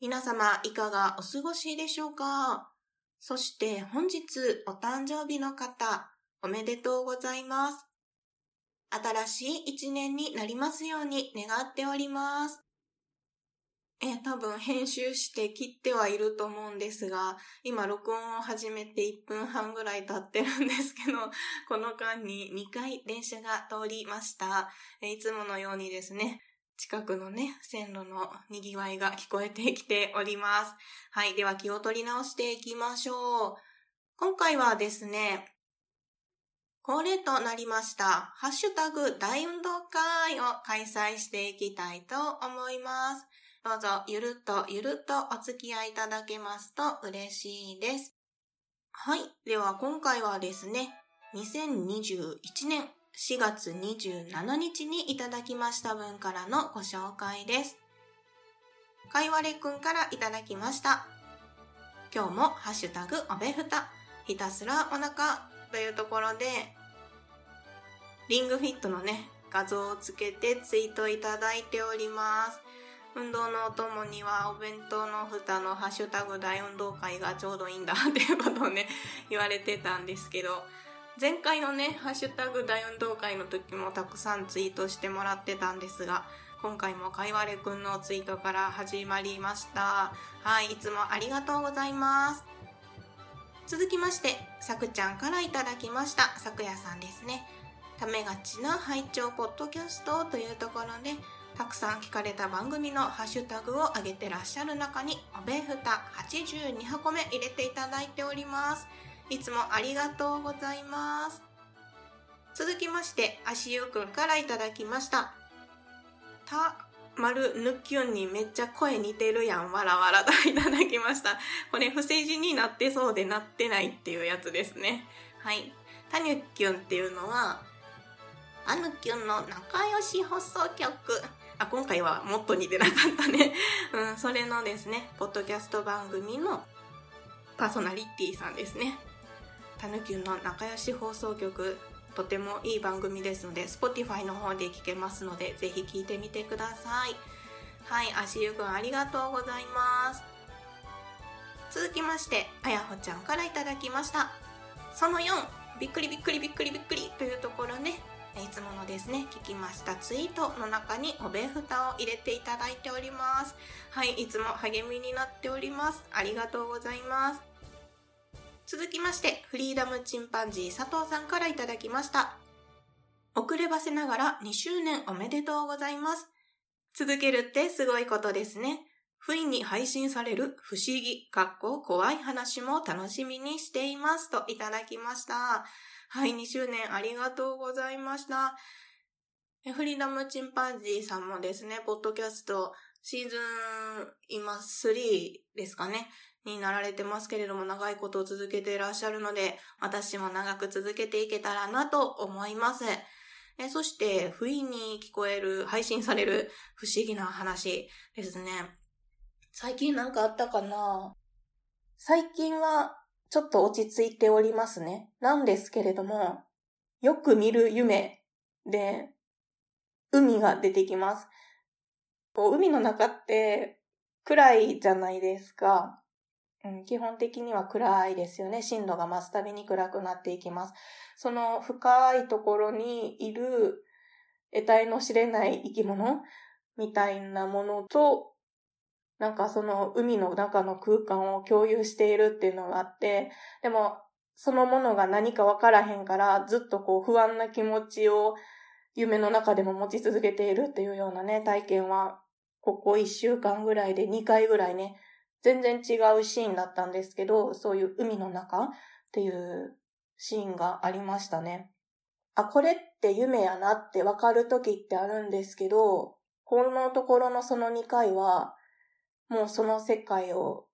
皆様、いかがお過ごしでしょうか？そして本日お誕生日の方、おめでとうございます。新しい一年になりますように願っております。え多分編集して切ってはいると思うんですが、今録音を始めて1分半ぐらい経ってるんですけど、この間に2回電車が通りました。いつものようにですね、近くのね、線路の賑わいが聞こえてきております。はい。では気を取り直していきましょう。今回はですね、恒例となりました、ハッシュタグ大運動会を開催していきたいと思います。どうぞゆるっとゆるっとお付き合いいただけますと嬉しいです。はい。では今回はですね、2021年4月27日にいただきました分からのご紹介です。かいわれくんからいただきました。今日もハッシュタグおべふた、ひたすらお腹というところで、リングフィットのね、画像をつけてツイートいただいております。運動のお供にはお弁当の蓋のハッシュタグ大運動会がちょうどいいんだっていうことをね、言われてたんですけど、前回のね、ハッシュタグ大運動会の時もたくさんツイートしてもらってたんですが、今回もかいわれくんのツイートから始まりました。はい、いつもありがとうございます。続きまして、さくちゃんからいただきました。さくやさんですね。ためがちな拝聴ポッドキャストというところで、たくさん聞かれた番組のハッシュタグを上げてらっしゃる中に、おべふた82箱目入れていただいております。いつもありがとうございます。続きまして、足湯くんからいただきました。た、まるぬきゅんにめっちゃ声似てるやん、わらわらといただきました。これ、不正字になってそうでなってないっていうやつですね。はい。たにゅきゅんっていうのは、あぬきゅんの仲良し放送局。あ、今回はもっと似てなかったね。うん、それのですね、ポッドキャスト番組のパーソナリティさんですね。たぬきゅんの仲良し放送局とてもいい番組ですので Spotify の方で聞けますのでぜひ聞いてみてくださいはい足湯くんありがとうございます続きましてあやほちゃんからいただきましたその4びっくりびっくりびっくりびっくりというところでいつものですね、聞きましたツイートの中におべふたを入れていただいております。はい、いつも励みになっております。ありがとうございます。続きまして、フリーダムチンパンジー佐藤さんからいただきました。遅ればせながら2周年おめでとうございます。続けるってすごいことですね。不意に配信される不思議、かっこ怖い話も楽しみにしていますといただきました。はい、2周年ありがとうございました。フリーダムチンパンジーさんもですね、ポッドキャストシーズン今3ですかね。になられてますけれども、長いことを続けていらっしゃるので、私も長く続けていけたらなと思います。えそして、不意に聞こえる、配信される不思議な話ですね。最近なんかあったかな？最近はちょっと落ち着いておりますね。なんですけれども、よく見る夢で、海が出てきます。こう海の中って暗いじゃないですか。うん、基本的には暗いですよね。深度が増すたびに暗くなっていきます。その深いところにいる得体の知れない生き物みたいなものと、なんかその海の中の空間を共有しているっていうのがあって、でもそのものが何かわからへんからずっとこう不安な気持ちを夢の中でも持ち続けているっていうようなね、体験はここ一週間ぐらいで2回ぐらいね、全然違うシーンだったんですけど、そういう海の中っていうシーンがありましたね。あ、これって夢やなってわかる時ってあるんですけど、このところのその2回は、もうその世界を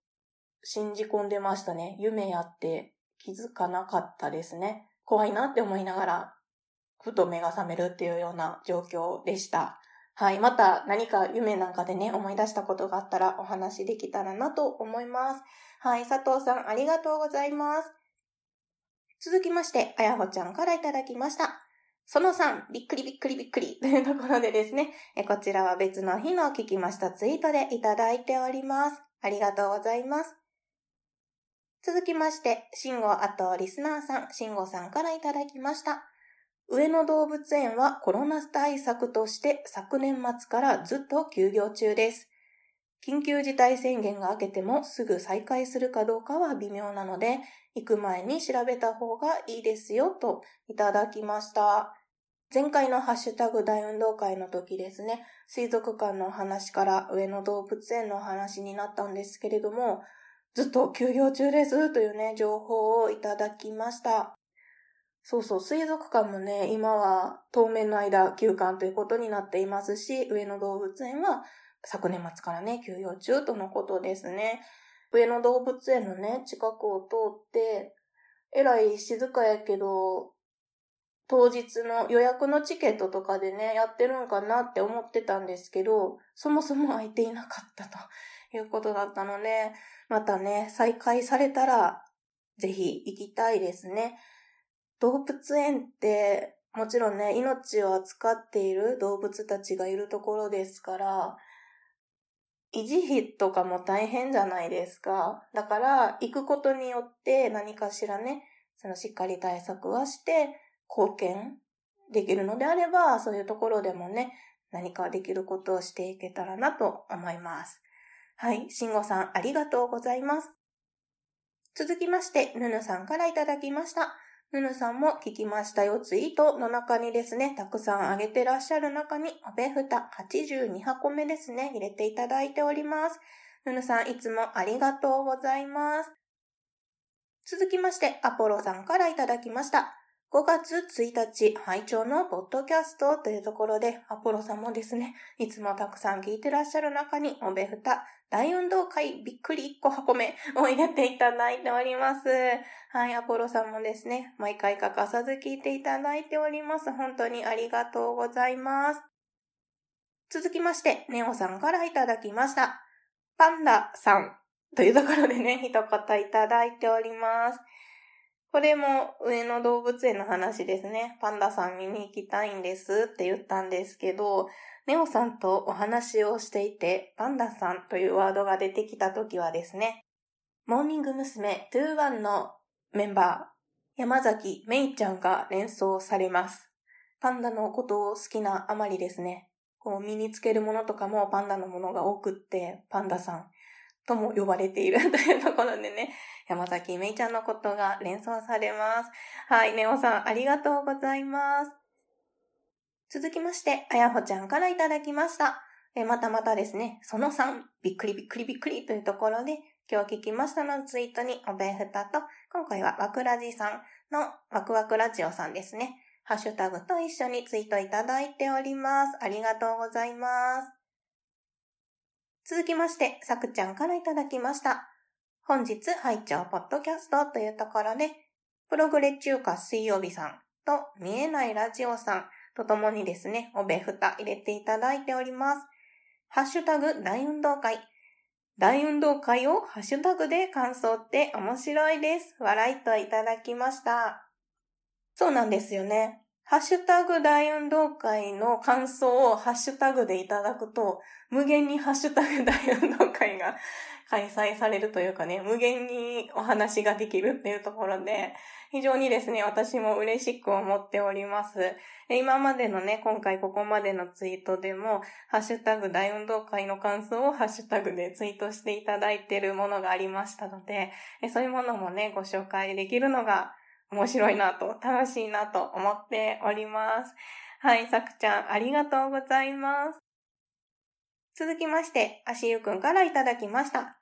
信じ込んでましたね。夢やって気づかなかったですね。怖いなって思いながら、ふと目が覚めるっていうような状況でした。はい。また何か夢なんかでね、思い出したことがあったらお話できたらなと思います。はい。佐藤さん、ありがとうございます。続きまして、あやほちゃんからいただきました。その3、びっくりびっくりびっくり というところでですね、こちらは別の日の聞きましたツイートでいただいております。ありがとうございます。続きまして、慎吾あとリスナーさん、慎吾さんからいただきました。上野動物園はコロナ対策として昨年末からずっと休業中です。緊急事態宣言が明けてもすぐ再開するかどうかは微妙なので、行く前に調べた方がいいですよといただきました。前回のハッシュタグ大運動会の時ですね、水族館の話から上野動物園の話になったんですけれども、ずっと休業中ですというね、情報をいただきました。そうそう、水族館もね、今は当面の間休館ということになっていますし、上野動物園は昨年末からね、休養中とのことですね。上野動物園のね、近くを通って、えらい静かやけど、当日の予約のチケットとかでね、やってるんかなって思ってたんですけど、そもそも空いていなかったということだったので、またね、再開されたら、ぜひ行きたいですね。動物園って、もちろんね、命を扱っている動物たちがいるところですから、維持費とかも大変じゃないですか。だから、行くことによって何かしらね、そのしっかり対策はして、貢献できるのであれば、そういうところでもね、何かできることをしていけたらなと思います。はい、慎吾さんありがとうございます。続きまして、ぬぬさんからいただきました。ぬぬさんも聞きましたよ。ツイートの中にですね、たくさんあげてらっしゃる中に、おべふた82箱目ですね、入れていただいております。ぬぬさん、いつもありがとうございます。続きまして、アポロさんからいただきました。5月1日、拝聴のポッドキャストというところで、アポロさんもですね、いつもたくさん聞いてらっしゃる中に、おべふた、大運動会びっくり1個箱目を入れていただいております。はい、アポロさんもですね、毎回欠かさず聞いていただいております。本当にありがとうございます。続きまして、ネオさんからいただきました。パンダさんというところでね、一言いただいております。これも上野動物園の話ですね。パンダさん見に行きたいんですって言ったんですけど、ネオさんとお話をしていて、パンダさんというワードが出てきた時はですね、モーニング娘。21のメンバー、山崎めいちゃんが連想されます。パンダのことを好きなあまりですね、こう身につけるものとかもパンダのものが多くって、パンダさんとも呼ばれているというところでね、山崎めいちゃんのことが連想されます。はい、ネオさんありがとうございます。続きまして、あやほちゃんからいただきました。えまたまたですね、その3、びっくりびっくりびっくりというところで、今日聞きましたのツイートにおべふたと、今回はわくらじさんのワクワクラジオさんですね。ハッシュタグと一緒にツイートいただいております。ありがとうございます。続きまして、さくちゃんからいただきました。本日、拝聴ポッドキャストというところで、プログレ中華水曜日さんと見えないラジオさんとともにですね、おべふた入れていただいております。ハッシュタグ大運動会。大運動会をハッシュタグで感想って面白いです。笑いといただきました。そうなんですよね。ハッシュタグ大運動会の感想をハッシュタグでいただくと、無限にハッシュタグ大運動会が開催されるというかね、無限にお話ができるっていうところで、非常にですね、私も嬉しく思っております。今までのね、今回ここまでのツイートでも、ハッシュタグ大運動会の感想をハッシュタグでツイートしていただいているものがありましたので、そういうものもね、ご紹介できるのが面白いなと、楽しいなと思っております。はい、さくちゃん、ありがとうございます。続きまして、足湯くんからいただきました。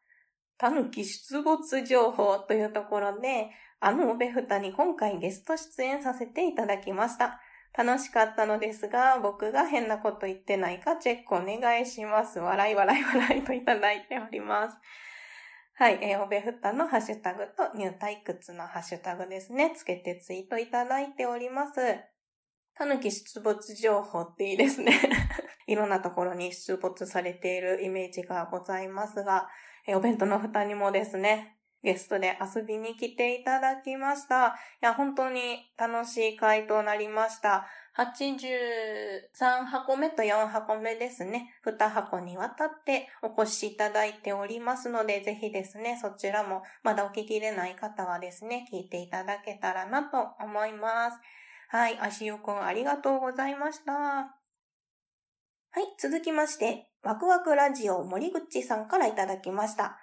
たぬき出没情報というところで、あのおべふたに今回ゲスト出演させていただきました。楽しかったのですが、僕が変なこと言ってないかチェックお願いします。笑い笑い笑いといただいております。はい、えー、おべふたのハッシュタグとニュー退屈のハッシュタグですね、つけてツイートいただいております。たぬき出没情報っていいですね。いろんなところに出没されているイメージがございますが、えお弁当の蓋にもですね、ゲストで遊びに来ていただきました。いや、本当に楽しい回となりました。83箱目と4箱目ですね。2箱にわたってお越しいただいておりますので、ぜひですね、そちらもまだお聞きでない方はですね、聞いていただけたらなと思います。はい、足湯くんありがとうございました。はい、続きまして、ワクワクラジオ森口さんからいただきました。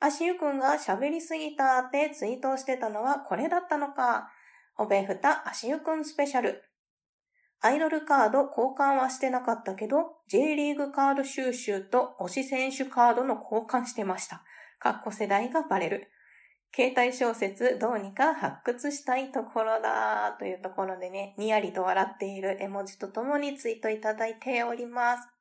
足湯くんが喋りすぎたってツイートしてたのはこれだったのか。おべふた足湯くんスペシャル。アイドルカード交換はしてなかったけど、J リーグカード収集と推し選手カードの交換してました。かっこ世代がバレる。携帯小説どうにか発掘したいところだというところでね、にやりと笑っている絵文字とともにツイートいただいております。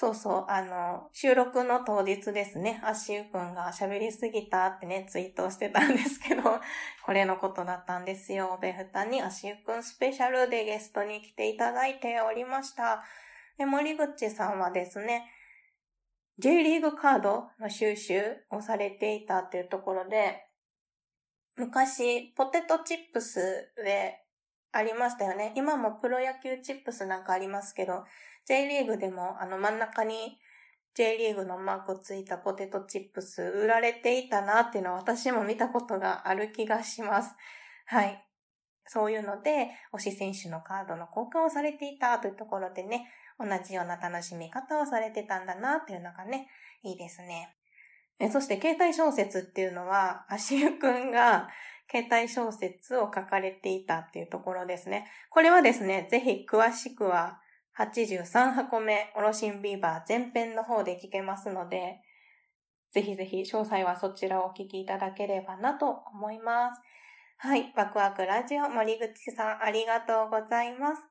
そうそう、あの、収録の当日ですね、アッシュくんが喋りすぎたってね、ツイートしてたんですけど、これのことだったんですよ。ベフタにアッシュくんスペシャルでゲストに来ていただいておりました。で、森口さんはですね、J リーグカードの収集をされていたっていうところで、昔、ポテトチップスでありましたよね。今もプロ野球チップスなんかありますけど、J リーグでもあの真ん中に J リーグのマークついたポテトチップス売られていたなっていうのは私も見たことがある気がします。はい。そういうので、推し選手のカードの交換をされていたというところでね、同じような楽しみ方をされてたんだなっていうのがね、いいですね。そして携帯小説っていうのは、足湯くんが携帯小説を書かれていたっていうところですね。これはですね、ぜひ詳しくは83箱目、オロシンビーバー前編の方で聞けますので、ぜひぜひ詳細はそちらをお聞きいただければなと思います。はい。ワクワクラジオ森口さんありがとうございます。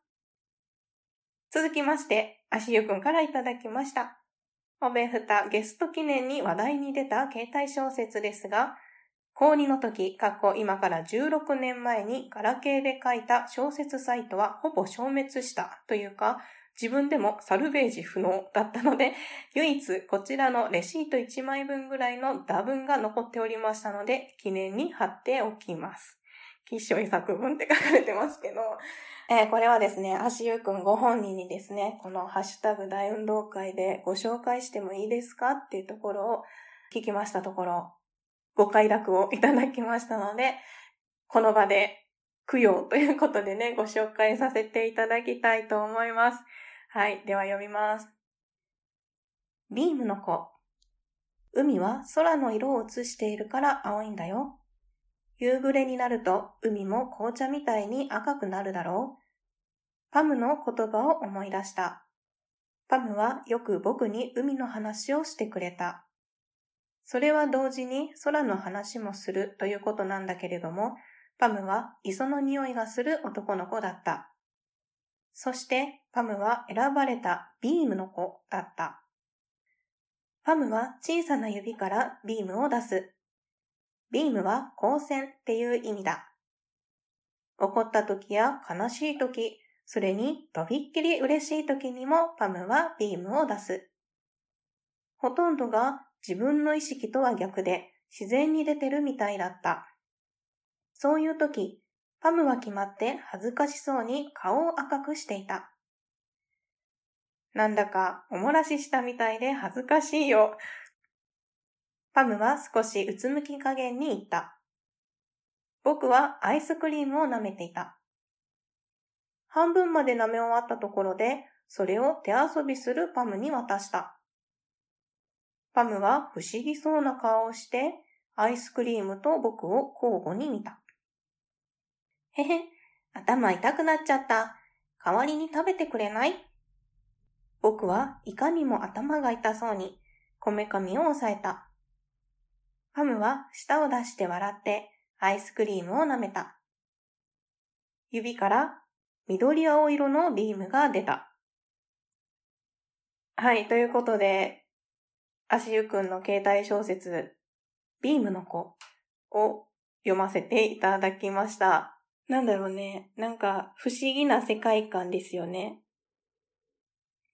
続きまして、足湯くんからいただきました。おべふたゲスト記念に話題に出た携帯小説ですが、高2の時、過去今から16年前にガラケーで書いた小説サイトはほぼ消滅した。というか、自分でもサルベージ不能だったので、唯一こちらのレシート1枚分ぐらいの打分が残っておりましたので、記念に貼っておきます。吉祥遺作文って書かれてますけど、えー、これはですね、足湯くんご本人にですね、このハッシュタグ大運動会でご紹介してもいいですかっていうところを聞きましたところ、ご快諾をいただきましたので、この場で供養ということでね、ご紹介させていただきたいと思います。はい、では読みます。ビームの子。海は空の色を映しているから青いんだよ。夕暮れになると海も紅茶みたいに赤くなるだろう。パムの言葉を思い出した。パムはよく僕に海の話をしてくれた。それは同時に空の話もするということなんだけれども、パムは磯の匂いがする男の子だった。そしてパムは選ばれたビームの子だった。パムは小さな指からビームを出す。ビームは光線っていう意味だ。怒った時や悲しい時、それにとびっきり嬉しい時にもパムはビームを出す。ほとんどが自分の意識とは逆で自然に出てるみたいだった。そういう時、パムは決まって恥ずかしそうに顔を赤くしていた。なんだかおもらししたみたいで恥ずかしいよ。パムは少しうつむき加減に言った。僕はアイスクリームを舐めていた。半分まで舐め終わったところで、それを手遊びするパムに渡した。パムは不思議そうな顔をして、アイスクリームと僕を交互に見た。へへ、頭痛くなっちゃった。代わりに食べてくれない？僕はいかにも頭が痛そうに、こめかみを押さえた。ハムは舌を出して笑ってアイスクリームを舐めた。指から緑青色のビームが出た。はい、ということで、足湯くんの携帯小説、ビームの子を読ませていただきました。なんだろうね。なんか不思議な世界観ですよね。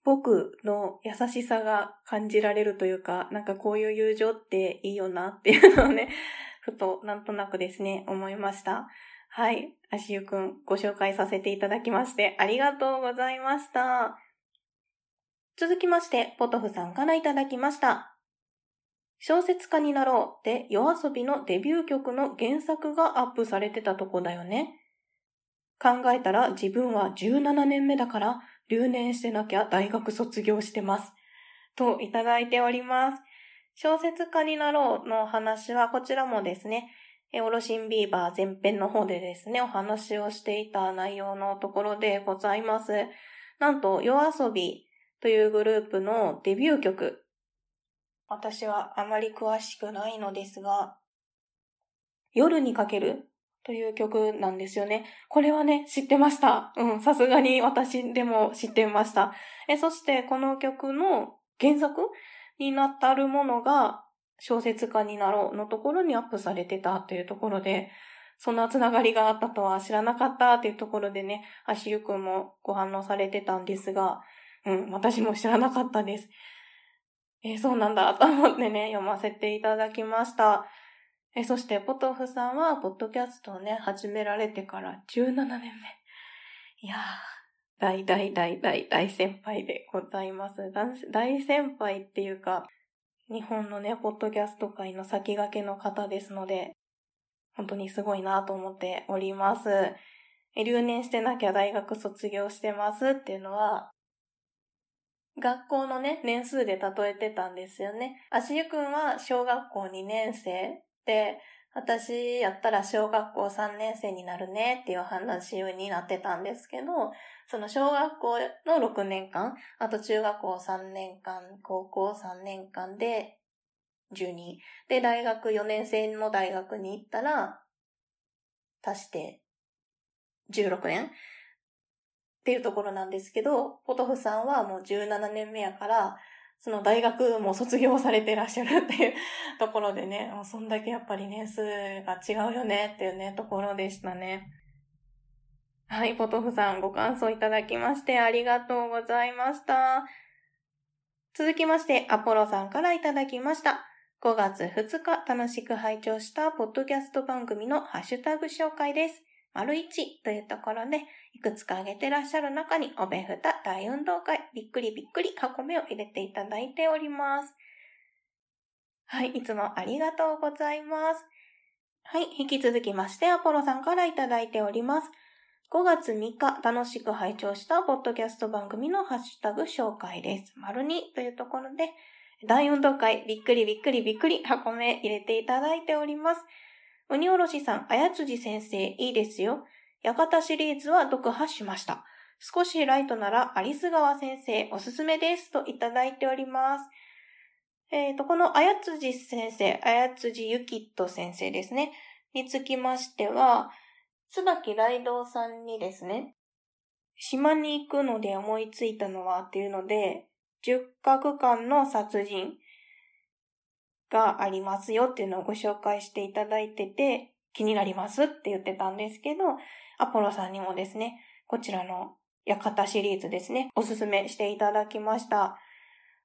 僕の優しさが感じられるというか、なんかこういう友情っていいよなっていうのをね、ふとなんとなくですね、思いました。はい。足湯くんご紹介させていただきましてありがとうございました。続きまして、ポトフさんからいただきました。小説家になろうって夜遊びのデビュー曲の原作がアップされてたとこだよね。考えたら自分は17年目だから留年してなきゃ大学卒業してます。といただいております。小説家になろうの話はこちらもですね、オロシンビーバー前編の方でですね、お話をしていた内容のところでございます。なんと、夜遊びというグループのデビュー曲。私はあまり詳しくないのですが、夜にかけるという曲なんですよね。これはね、知ってました。うん、さすがに私でも知ってました。え、そしてこの曲の原作になったるものが小説家になろうのところにアップされてたというところで、そんなつながりがあったとは知らなかったっていうところでね、足湯くんもご反応されてたんですが、うん、私も知らなかったです。えー、そうなんだと思ってね、読ませていただきました。え、そして、ポトフさんは、ポッドキャストをね、始められてから17年目。いやー、大大大大大先輩でございます。大先輩っていうか、日本のね、ポッドキャスト界の先駆けの方ですので、本当にすごいなと思っております。留年してなきゃ大学卒業してますっていうのは、学校のね、年数で例えてたんですよね。足湯くんは小学校2年生で、私やったら小学校3年生になるねっていう話になってたんですけど、その小学校の6年間、あと中学校3年間、高校3年間で12。で、大学4年生の大学に行ったら、足して16年っていうところなんですけど、ポトフさんはもう17年目やから、その大学も卒業されてらっしゃるっていうところでね、もうそんだけやっぱり年数が違うよねっていうね、ところでしたね。はい、ポトフさんご感想いただきましてありがとうございました。続きまして、アポロさんからいただきました。5月2日楽しく拝聴したポッドキャスト番組のハッシュタグ紹介です。丸1というところで、いくつか挙げてらっしゃる中に、おべふた大運動会、びっくりびっくり箱目を入れていただいております。はい、いつもありがとうございます。はい、引き続きまして、アポロさんからいただいております。5月3日、楽しく拝聴したポッドキャスト番組のハッシュタグ紹介です。丸2というところで、大運動会、びっくりびっくりびっくり箱目入れていただいております。鬼おろしさん、あやつじ先生、いいですよ。館シリーズは読破しました。少しライトなら、アリス川先生、おすすめです。といただいております。えっ、ー、と、このあやつじ先生、あやつじゆきっと先生ですね。につきましては、椿雷道さんにですね、島に行くので思いついたのはっていうので、十角間の殺人がありますよっていうのをご紹介していただいてて、気になりますって言ってたんですけど、アポロさんにもですね、こちらの館シリーズですね、おすすめしていただきました。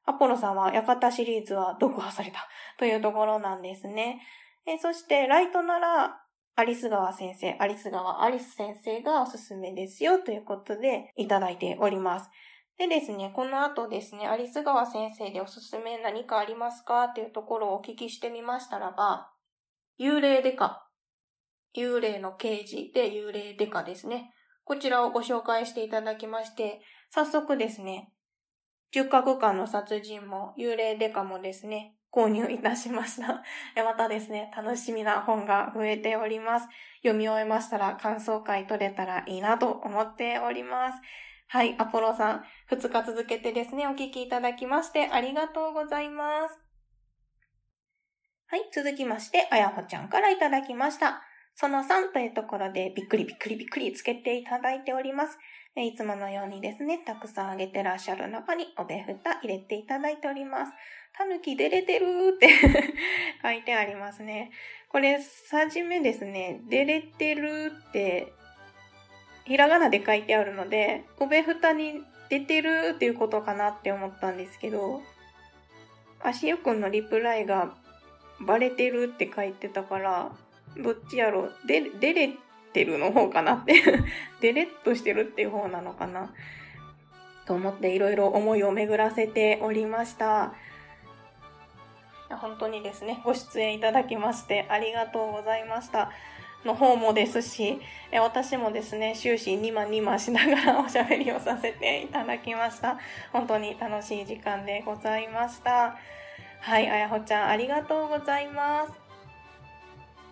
アポロさんは館シリーズは読破された というところなんですね。えそして、ライトなら、アリス川先生、アリス川アリス先生がおすすめですよということでいただいております。でですね、この後ですね、アリス川先生でおすすめ何かありますかっていうところをお聞きしてみましたらば、幽霊デカ。幽霊の刑事で幽霊デカですね。こちらをご紹介していただきまして、早速ですね、十角間の殺人も幽霊デカもですね、購入いたしました。またですね、楽しみな本が増えております。読み終えましたら感想会取れたらいいなと思っております。はい、アポロさん、2日続けてですね、お聞きいただきましてありがとうございます。はい、続きまして、あやほちゃんからいただきました。その3というところでびっくりびっくりびっくりつけていただいております。いつものようにですね、たくさんあげてらっしゃる中におべふた入れていただいております。たぬき出れてるって 書いてありますね。これ、さじめですね、出れてるって、ひらがなで書いてあるので、おべふたに出てるっていうことかなって思ったんですけど、足湯くんのリプライがバレてるって書いてたから、どっちやろうで、出れてるの方かなってデレッとしてるっていう方なのかなと思っていろいろ思いを巡らせておりました。本当にですね、ご出演いただきましてありがとうございました。の方もですし、私もですね、終始ニマニマしながら おしゃべりをさせていただきました。本当に楽しい時間でございました。はい、あやほちゃんありがとうございます。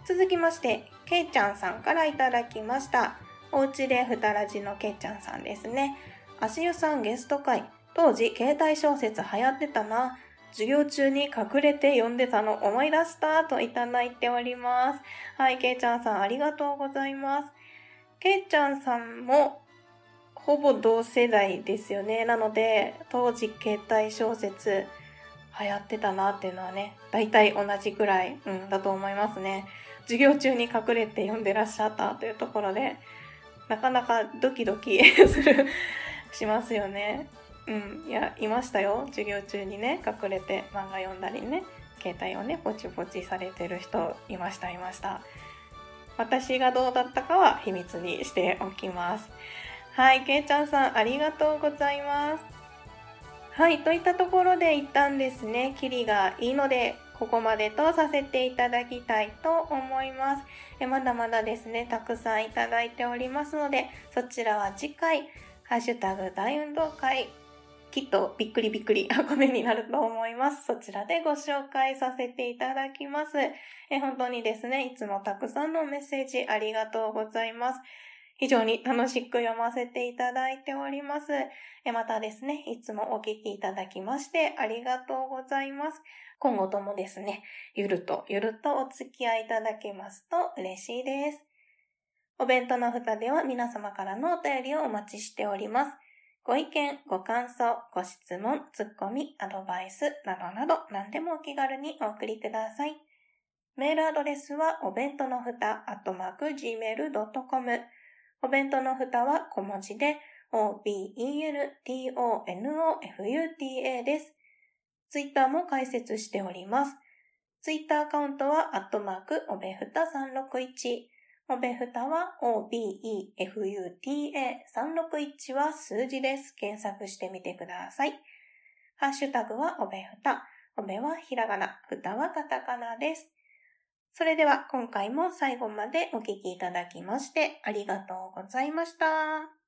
続きまして、けいちゃんさんからいただきました。おうちでふたらじのけいちゃんさんですね。足湯さんゲスト会。当時、携帯小説流行ってたな。授業中に隠れて読んでたの思い出したといただいております。はい、けいちゃんさんありがとうございます。けいちゃんさんもほぼ同世代ですよね。なので、当時携帯小説流行ってたなっていうのはね、大体同じくらい、うん、だと思いますね。授業中に隠れて読んでらっしゃったというところで、なかなかドキドキ する、しますよね。うん、いや、いましたよ。授業中にね、隠れて漫画読んだりね、携帯をね、ポチポチされてる人、いました、いました。私がどうだったかは秘密にしておきます。はい、けいちゃんさん、ありがとうございます。はい、といったところで一旦ですね、キリがいいので、ここまでとさせていただきたいと思います。まだまだですね、たくさんいただいておりますので、そちらは次回、ハッシュタグ大運動会きっとびっくりびっくり ごめんになると思います。そちらでご紹介させていただきます。え本当にですね、いつもたくさんのメッセージありがとうございます。非常に楽しく読ませていただいております。またですね、いつもお聞きいただきましてありがとうございます。今後ともですね、ゆるとゆるとお付き合いいただけますと嬉しいです。お弁当の蓋では皆様からのお便りをお待ちしております。ご意見、ご感想、ご質問、ツッコミ、アドバイスなどなど何でもお気軽にお送りください。メールアドレスはお弁当のふた、アットマーク、gmail.com。お弁当のふたは小文字で、o-b-e-n-t-o-n-o-f-u-t-a です。ツイッターも開設しております。ツイッターアカウントは、アットマーク、おべふた361。おべふたは OBEFUTA361 は数字です。検索してみてください。ハッシュタグはおべふた。おべはひらがな。ふたはカタカナです。それでは今回も最後までお聴きいただきましてありがとうございました。